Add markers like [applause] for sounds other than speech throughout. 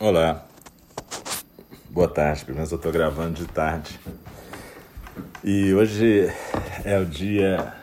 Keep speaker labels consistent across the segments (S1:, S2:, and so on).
S1: Olá, boa tarde, pelo menos eu estou gravando de tarde. E hoje é o dia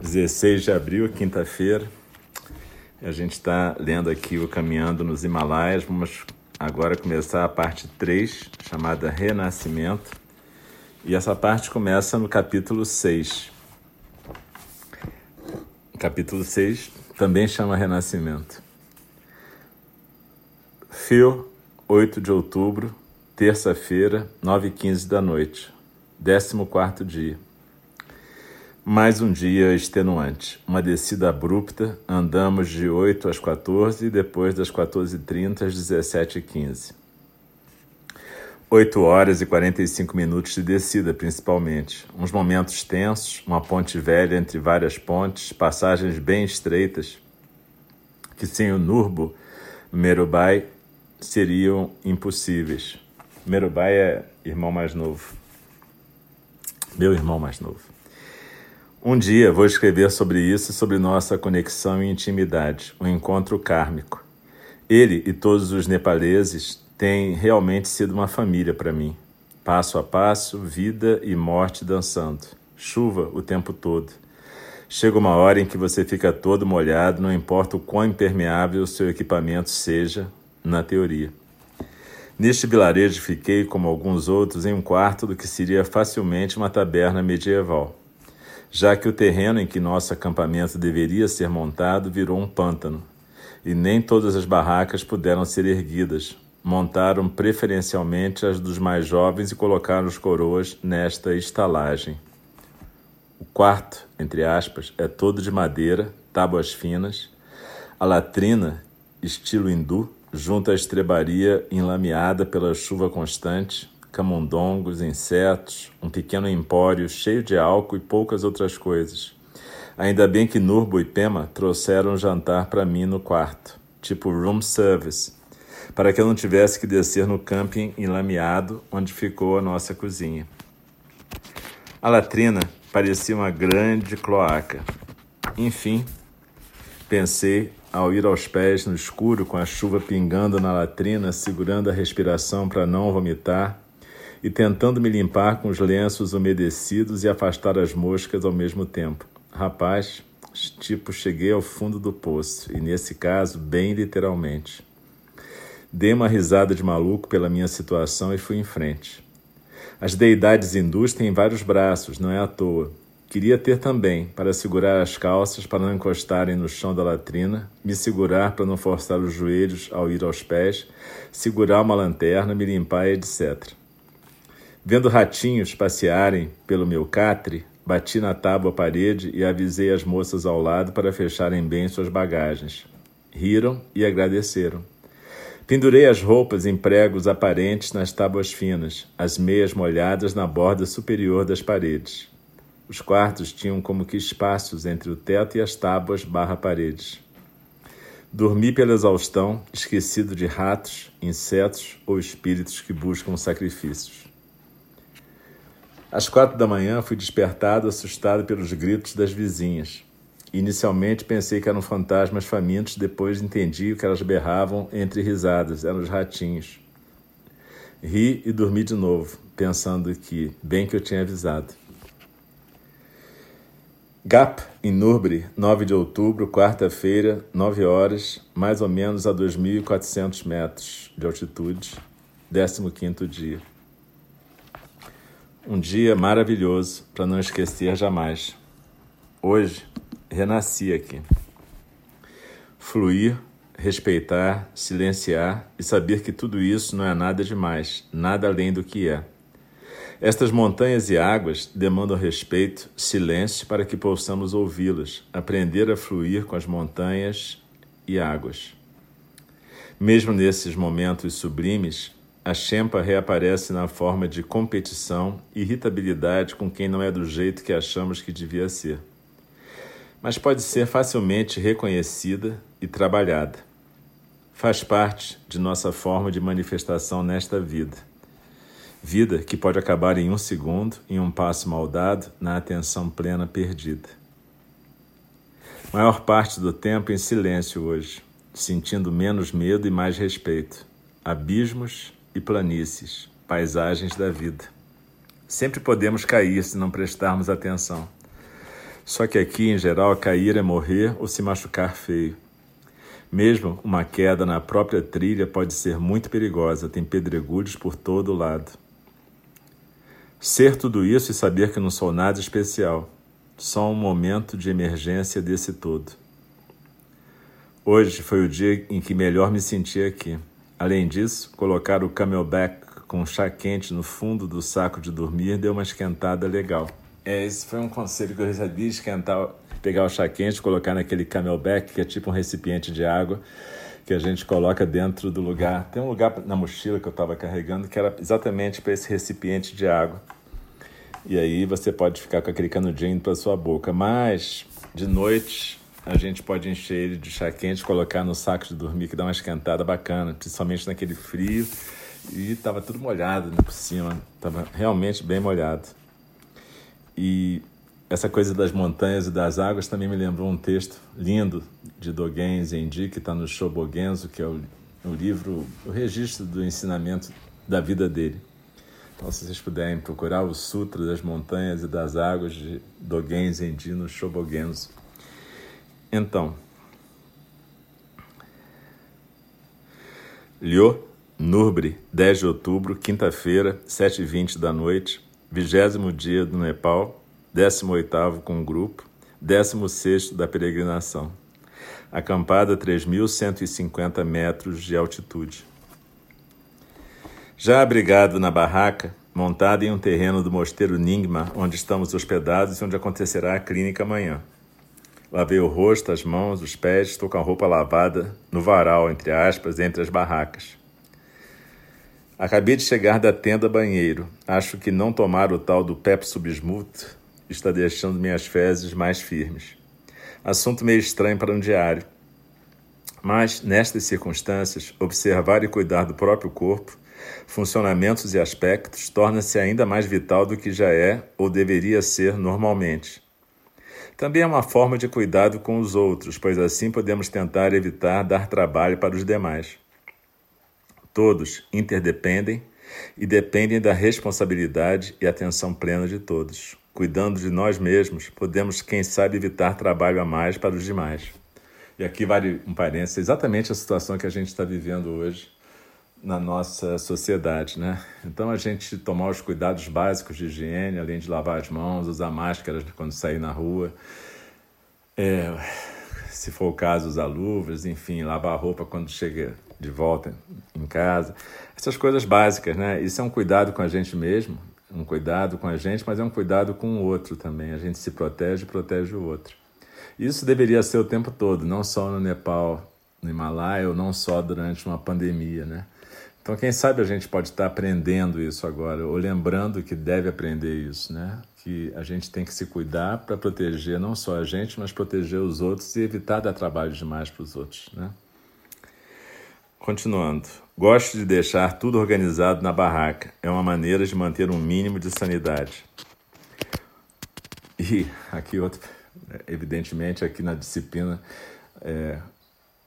S1: 16 de abril, quinta-feira. A gente está lendo aqui o Caminhando nos Himalaias. Vamos agora começar a parte 3, chamada Renascimento. E essa parte começa no capítulo 6. O capítulo 6 também chama Renascimento. Fio, 8 de outubro, terça-feira, 9h15 da noite, 14 dia. Mais um dia extenuante. Uma descida abrupta, andamos de 8 às 14 e depois das 14h30 às 17h15. 8 horas e 45 minutos de descida, principalmente. Uns momentos tensos, uma ponte velha entre várias pontes, passagens bem estreitas, que sem o Nurbo, Merubai seriam impossíveis. Merubai é irmão mais novo. Meu irmão mais novo. Um dia vou escrever sobre isso, sobre nossa conexão e intimidade, um encontro kármico. Ele e todos os nepaleses têm realmente sido uma família para mim. Passo a passo, vida e morte dançando. Chuva o tempo todo. Chega uma hora em que você fica todo molhado, não importa o quão impermeável o seu equipamento seja, na teoria. Neste vilarejo fiquei, como alguns outros, em um quarto do que seria facilmente uma taberna medieval, já que o terreno em que nosso acampamento deveria ser montado virou um pântano, e nem todas as barracas puderam ser erguidas. Montaram preferencialmente as dos mais jovens e colocaram os coroas nesta estalagem. O quarto, entre aspas, é todo de madeira, tábuas finas, a latrina, estilo hindu, junto à estrebaria enlameada pela chuva constante, camundongos, insetos, um pequeno empório cheio de álcool e poucas outras coisas. Ainda bem que Nurbo e Pema trouxeram jantar para mim no quarto, tipo room service, para que eu não tivesse que descer no camping enlameado onde ficou a nossa cozinha. A latrina parecia uma grande cloaca. Enfim, pensei ao ir aos pés no escuro, com a chuva pingando na latrina, segurando a respiração para não vomitar e tentando me limpar com os lenços umedecidos e afastar as moscas ao mesmo tempo. Rapaz, tipo, cheguei ao fundo do poço, e nesse caso, bem literalmente. Dei uma risada de maluco pela minha situação e fui em frente. As deidades hindus têm vários braços, não é à toa. Queria ter também, para segurar as calças para não encostarem no chão da latrina, me segurar para não forçar os joelhos ao ir aos pés, segurar uma lanterna, me limpar, etc. Vendo ratinhos passearem pelo meu catre, bati na tábua parede e avisei as moças ao lado para fecharem bem suas bagagens. Riram e agradeceram. Pendurei as roupas em pregos aparentes nas tábuas finas, as meias molhadas na borda superior das paredes. Os quartos tinham como que espaços entre o teto e as tábuas barra paredes. Dormi pela exaustão, esquecido de ratos, insetos ou espíritos que buscam sacrifícios. Às quatro da manhã fui despertado, assustado pelos gritos das vizinhas. Inicialmente pensei que eram fantasmas famintos, depois entendi que elas berravam entre risadas, eram os ratinhos. Ri e dormi de novo, pensando que, bem que eu tinha avisado. Gap, em Nurbre, 9 de outubro, quarta-feira, 9 horas, mais ou menos a 2.400 metros de altitude, 15º dia. Um dia maravilhoso para não esquecer jamais. Hoje, renasci aqui. Fluir, respeitar, silenciar e saber que tudo isso não é nada demais, nada além do que é. Estas montanhas e águas demandam respeito, silêncio para que possamos ouvi-las, aprender a fluir com as montanhas e águas. Mesmo nesses momentos sublimes, a Shempa reaparece na forma de competição e irritabilidade com quem não é do jeito que achamos que devia ser. Mas pode ser facilmente reconhecida e trabalhada. Faz parte de nossa forma de manifestação nesta vida Vida que pode acabar em um segundo, em um passo mal dado, na atenção plena perdida. Maior parte do tempo em silêncio hoje, sentindo menos medo e mais respeito. abismos e planícies, paisagens da vida. Sempre podemos cair se não prestarmos atenção. Só que aqui, em geral, cair é morrer ou se machucar feio. Mesmo uma queda na própria trilha pode ser muito perigosa, tem pedregulhos por todo lado. Ser tudo isso e saber que não sou nada especial, só um momento de emergência desse todo. Hoje foi o dia em que melhor me senti aqui. Além disso, colocar o camelback com chá quente no fundo do saco de dormir deu uma esquentada legal. É, esse foi um conselho que eu recebi, esquentar, pegar o chá quente, colocar naquele camelback, que é tipo um recipiente de água, que a gente coloca dentro do lugar. Tem um lugar na mochila que eu estava carregando que era exatamente para esse recipiente de água. E aí você pode ficar com aquele canudinho para sua boca. Mas, de noite, a gente pode encher ele de chá quente, colocar no saco de dormir, que dá uma esquentada bacana, principalmente naquele frio. E estava tudo molhado né, por cima, estava realmente bem molhado. E essa coisa das montanhas e das águas também me lembrou um texto lindo de Dogen Zenji, que está no Shobogenzo, que é o, o livro, o registro do ensinamento da vida dele. Então, se vocês puderem procurar o Sutra das Montanhas e das Águas de Dogen Zenji no Shobogenzo. Então, Lyo Nurbre, 10 de outubro, quinta-feira, 7h20 da noite, vigésimo dia do Nepal, 18º com o grupo, 16 da peregrinação. Acampada a 3.150 metros de altitude. Já abrigado na barraca, montada em um terreno do mosteiro Ningma, onde estamos hospedados e onde acontecerá a clínica amanhã. Lavei o rosto, as mãos, os pés, estou com a roupa lavada no varal, entre aspas, entre as barracas. Acabei de chegar da tenda banheiro. Acho que não tomar o tal do Pepsubismut está deixando minhas fezes mais firmes. Assunto meio estranho para um diário. Mas, nestas circunstâncias, observar e cuidar do próprio corpo, funcionamentos e aspectos torna-se ainda mais vital do que já é ou deveria ser normalmente. Também é uma forma de cuidado com os outros, pois assim podemos tentar evitar dar trabalho para os demais. Todos interdependem e dependem da responsabilidade e atenção plena de todos. Cuidando de nós mesmos, podemos, quem sabe, evitar trabalho a mais para os demais. E aqui vale um parênteses, exatamente a situação que a gente está vivendo hoje na nossa sociedade, né? Então a gente tomar os cuidados básicos de higiene, além de lavar as mãos, usar máscaras quando sair na rua, é, se for o caso, usar luvas, enfim, lavar a roupa quando chega de volta em casa. Essas coisas básicas, né? Isso é um cuidado com a gente mesmo, um cuidado com a gente, mas é um cuidado com o outro também. A gente se protege e protege o outro. Isso deveria ser o tempo todo, não só no Nepal, no Himalaia, ou não só durante uma pandemia, né? Então, quem sabe a gente pode estar aprendendo isso agora, ou lembrando que deve aprender isso, né? Que a gente tem que se cuidar para proteger não só a gente, mas proteger os outros e evitar dar trabalho demais para os outros, né? Continuando. Gosto de deixar tudo organizado na barraca. É uma maneira de manter um mínimo de sanidade. E aqui outro, evidentemente aqui na disciplina, é,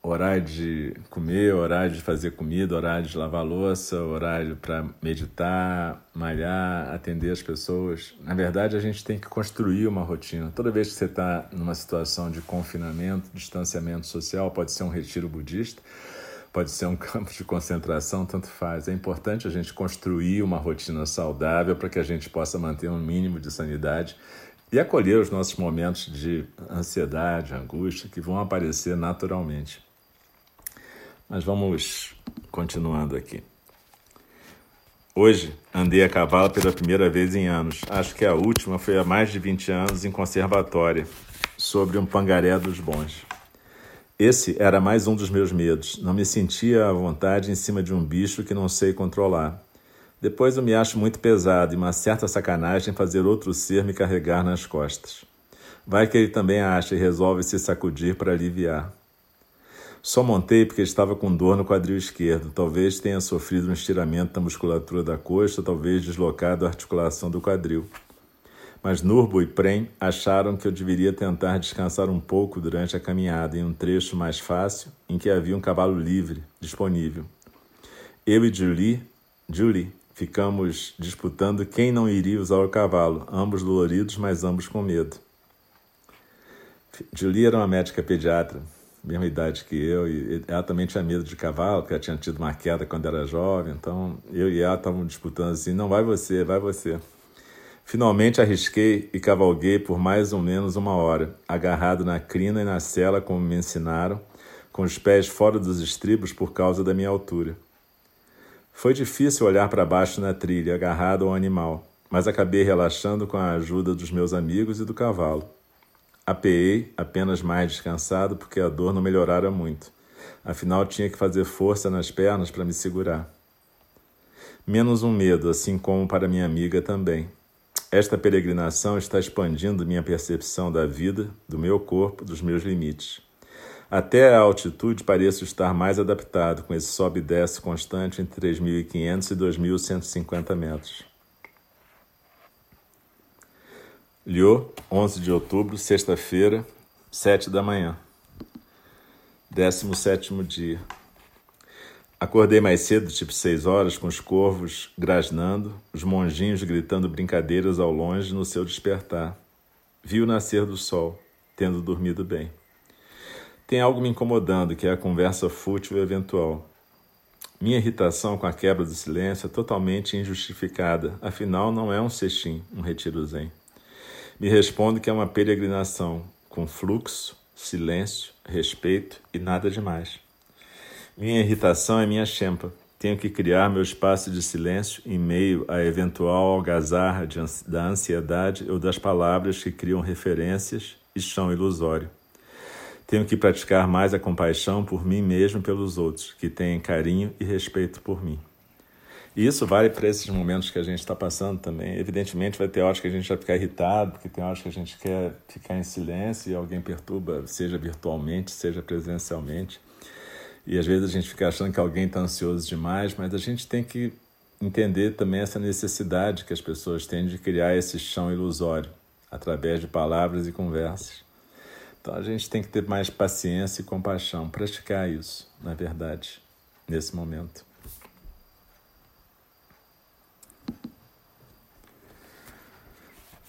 S1: horário de comer, horário de fazer comida, horário de lavar louça, horário para meditar, malhar, atender as pessoas. Na verdade, a gente tem que construir uma rotina. Toda vez que você está numa situação de confinamento, distanciamento social, pode ser um retiro budista, pode ser um [laughs] campo de concentração, tanto faz. É importante a gente construir uma rotina saudável para que a gente possa manter um mínimo de sanidade e acolher os nossos momentos de ansiedade, angústia que vão aparecer naturalmente. Mas vamos continuando aqui. Hoje andei a cavalo pela primeira vez em anos. Acho que a última foi há mais de 20 anos em conservatória, sobre um pangaré dos bons. Esse era mais um dos meus medos. Não me sentia à vontade em cima de um bicho que não sei controlar. Depois eu me acho muito pesado e uma certa sacanagem fazer outro ser me carregar nas costas. Vai que ele também acha e resolve se sacudir para aliviar. Só montei porque estava com dor no quadril esquerdo. Talvez tenha sofrido um estiramento da musculatura da coxa, talvez deslocado a articulação do quadril mas Nurbo e Prem acharam que eu deveria tentar descansar um pouco durante a caminhada em um trecho mais fácil em que havia um cavalo livre disponível. Eu e Julie, Julie ficamos disputando quem não iria usar o cavalo, ambos doloridos, mas ambos com medo. Julie era uma médica pediatra, mesma idade que eu, e ela também tinha medo de cavalo, porque ela tinha tido uma queda quando era jovem, então eu e ela estavam disputando assim, não vai você, vai você. Finalmente arrisquei e cavalguei por mais ou menos uma hora, agarrado na crina e na sela como me ensinaram, com os pés fora dos estribos por causa da minha altura. Foi difícil olhar para baixo na trilha, agarrado ao animal, mas acabei relaxando com a ajuda dos meus amigos e do cavalo. Apeei apenas mais descansado porque a dor não melhorara muito. Afinal, tinha que fazer força nas pernas para me segurar. Menos um medo, assim como para minha amiga também. Esta peregrinação está expandindo minha percepção da vida, do meu corpo, dos meus limites. Até a altitude pareço estar mais adaptado com esse sobe e desce constante entre 3.500 e 2.150 metros. Liô, 11 de outubro, sexta-feira, 7 da manhã. 17 dia. Acordei mais cedo, tipo 6 horas, com os corvos grasnando, os monjinhos gritando brincadeiras ao longe no seu despertar. Vi o nascer do sol, tendo dormido bem. Tem algo me incomodando, que é a conversa fútil e eventual. Minha irritação com a quebra do silêncio é totalmente injustificada, afinal não é um sextim, um retiro zen. Me respondo que é uma peregrinação com fluxo, silêncio, respeito e nada demais. Minha irritação é minha chempa. Tenho que criar meu espaço de silêncio em meio à eventual algazarra da ansiedade ou das palavras que criam referências e chão ilusório. Tenho que praticar mais a compaixão por mim mesmo e pelos outros, que têm carinho e respeito por mim. E isso vale para esses momentos que a gente está passando também. Evidentemente, vai ter horas que a gente vai ficar irritado, porque tem horas que a gente quer ficar em silêncio e alguém perturba, seja virtualmente, seja presencialmente. E às vezes a gente fica achando que alguém está ansioso demais, mas a gente tem que entender também essa necessidade que as pessoas têm de criar esse chão ilusório através de palavras e conversas. Então a gente tem que ter mais paciência e compaixão, praticar isso, na verdade, nesse momento.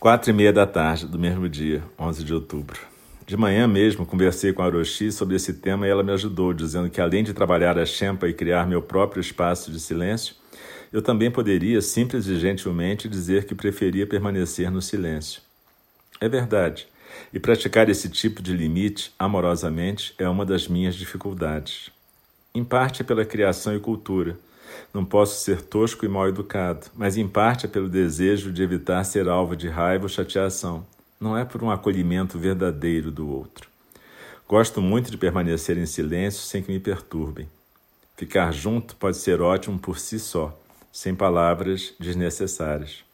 S1: Quatro e meia da tarde do mesmo dia, 11 de outubro. De manhã mesmo, conversei com a Orochi sobre esse tema e ela me ajudou, dizendo que além de trabalhar a Shempa e criar meu próprio espaço de silêncio, eu também poderia, simples e gentilmente, dizer que preferia permanecer no silêncio. É verdade, e praticar esse tipo de limite amorosamente é uma das minhas dificuldades. Em parte é pela criação e cultura, não posso ser tosco e mal educado, mas em parte é pelo desejo de evitar ser alvo de raiva ou chateação. Não é por um acolhimento verdadeiro do outro. Gosto muito de permanecer em silêncio sem que me perturbem. Ficar junto pode ser ótimo por si só, sem palavras desnecessárias.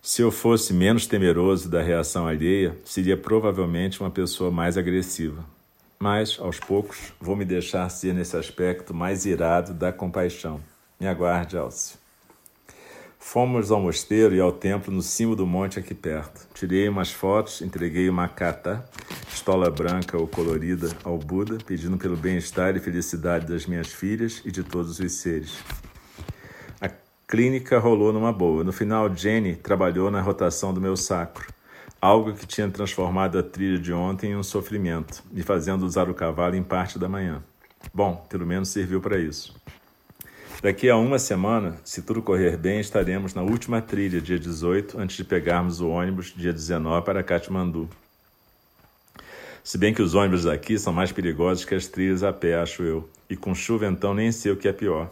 S1: Se eu fosse menos temeroso da reação alheia, seria provavelmente uma pessoa mais agressiva mas, aos poucos, vou me deixar ser nesse aspecto mais irado da compaixão. Me aguarde, Alcio. Fomos ao mosteiro e ao templo no cimo do monte aqui perto. Tirei umas fotos, entreguei uma kata, estola branca ou colorida, ao Buda, pedindo pelo bem-estar e felicidade das minhas filhas e de todos os seres. A clínica rolou numa boa. No final, Jenny trabalhou na rotação do meu sacro algo que tinha transformado a trilha de ontem em um sofrimento, me fazendo usar o cavalo em parte da manhã. Bom, pelo menos serviu para isso. Daqui a uma semana, se tudo correr bem, estaremos na última trilha, dia 18, antes de pegarmos o ônibus dia 19 para Katmandu. Se bem que os ônibus daqui são mais perigosos que as trilhas a pé, acho eu. E com chuva então nem sei o que é pior.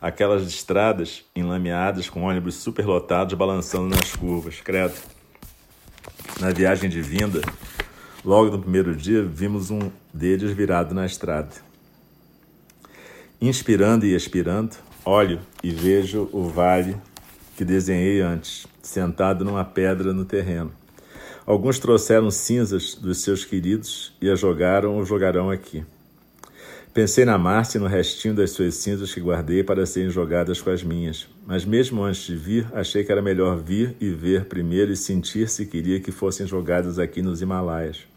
S1: Aquelas estradas enlameadas com ônibus superlotados balançando nas curvas, credo. Na viagem de vinda, logo no primeiro dia, vimos um deles virado na estrada. Inspirando e expirando, olho e vejo o vale que desenhei antes, sentado numa pedra no terreno. Alguns trouxeram cinzas dos seus queridos e a jogaram ou jogarão aqui. Pensei na Márcia e no restinho das suas cinzas que guardei para serem jogadas com as minhas. Mas mesmo antes de vir, achei que era melhor vir e ver primeiro e sentir se queria que fossem jogadas aqui nos Himalaias.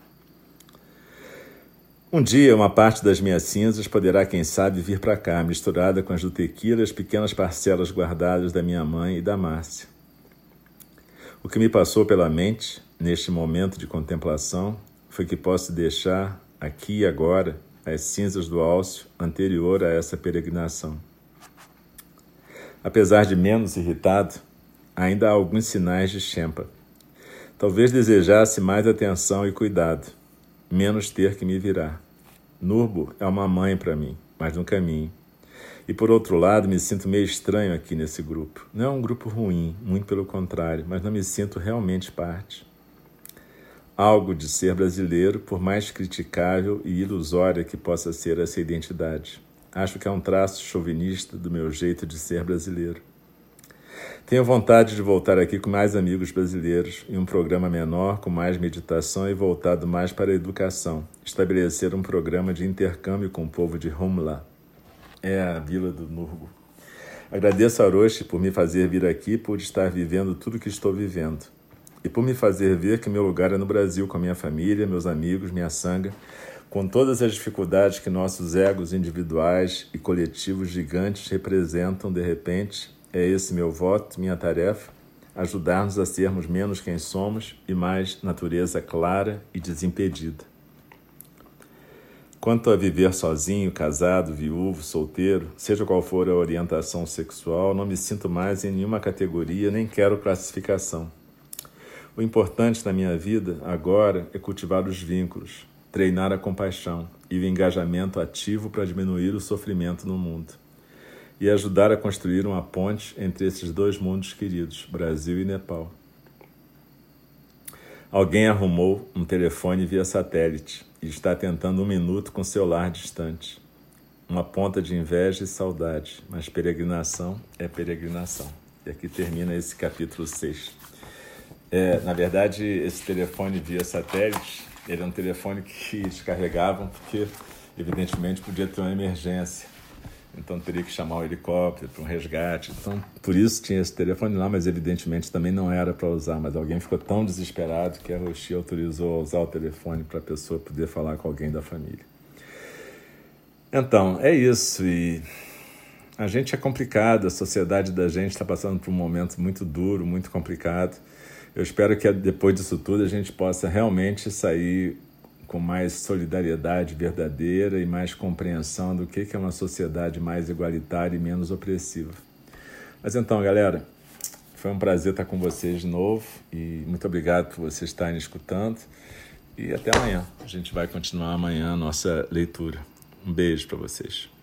S1: Um dia, uma parte das minhas cinzas poderá, quem sabe, vir para cá, misturada com as do tequila e as pequenas parcelas guardadas da minha mãe e da Márcia. O que me passou pela mente, neste momento de contemplação, foi que posso deixar, aqui e agora, as cinzas do Álcio anterior a essa peregrinação. Apesar de menos irritado, ainda há alguns sinais de Shempa. Talvez desejasse mais atenção e cuidado menos ter que me virar. Nurbo é uma mãe para mim, mas no caminho. E por outro lado, me sinto meio estranho aqui nesse grupo. Não é um grupo ruim, muito pelo contrário, mas não me sinto realmente parte. Algo de ser brasileiro, por mais criticável e ilusória que possa ser essa identidade. Acho que é um traço chauvinista do meu jeito de ser brasileiro. Tenho vontade de voltar aqui com mais amigos brasileiros, em um programa menor, com mais meditação e voltado mais para a educação. Estabelecer um programa de intercâmbio com o povo de Humla. É a vila do Nurgo. Agradeço a Orochi por me fazer vir aqui, por estar vivendo tudo que estou vivendo. E por me fazer ver que meu lugar é no Brasil, com a minha família, meus amigos, minha sanga, com todas as dificuldades que nossos egos individuais e coletivos gigantes representam, de repente, é esse meu voto, minha tarefa, ajudar-nos a sermos menos quem somos e mais natureza clara e desimpedida. Quanto a viver sozinho, casado, viúvo, solteiro, seja qual for a orientação sexual, não me sinto mais em nenhuma categoria nem quero classificação. O importante na minha vida agora é cultivar os vínculos, treinar a compaixão e o engajamento ativo para diminuir o sofrimento no mundo e ajudar a construir uma ponte entre esses dois mundos queridos, Brasil e Nepal. Alguém arrumou um telefone via satélite e está tentando um minuto com seu lar distante. Uma ponta de inveja e saudade, mas peregrinação é peregrinação. E aqui termina esse capítulo 6. É, na verdade, esse telefone via satélite, ele é um telefone que descarregavam porque, evidentemente, podia ter uma emergência então teria que chamar o helicóptero para um resgate. Então, por isso tinha esse telefone lá, mas evidentemente também não era para usar. Mas alguém ficou tão desesperado que a Roxy autorizou a usar o telefone para a pessoa poder falar com alguém da família. Então, é isso. E a gente é complicado, a sociedade da gente está passando por um momento muito duro, muito complicado. Eu espero que depois disso tudo a gente possa realmente sair com mais solidariedade verdadeira e mais compreensão do que é uma sociedade mais igualitária e menos opressiva. Mas então, galera, foi um prazer estar com vocês de novo e muito obrigado por vocês estarem escutando. E até amanhã. A gente vai continuar amanhã a nossa leitura. Um beijo para vocês.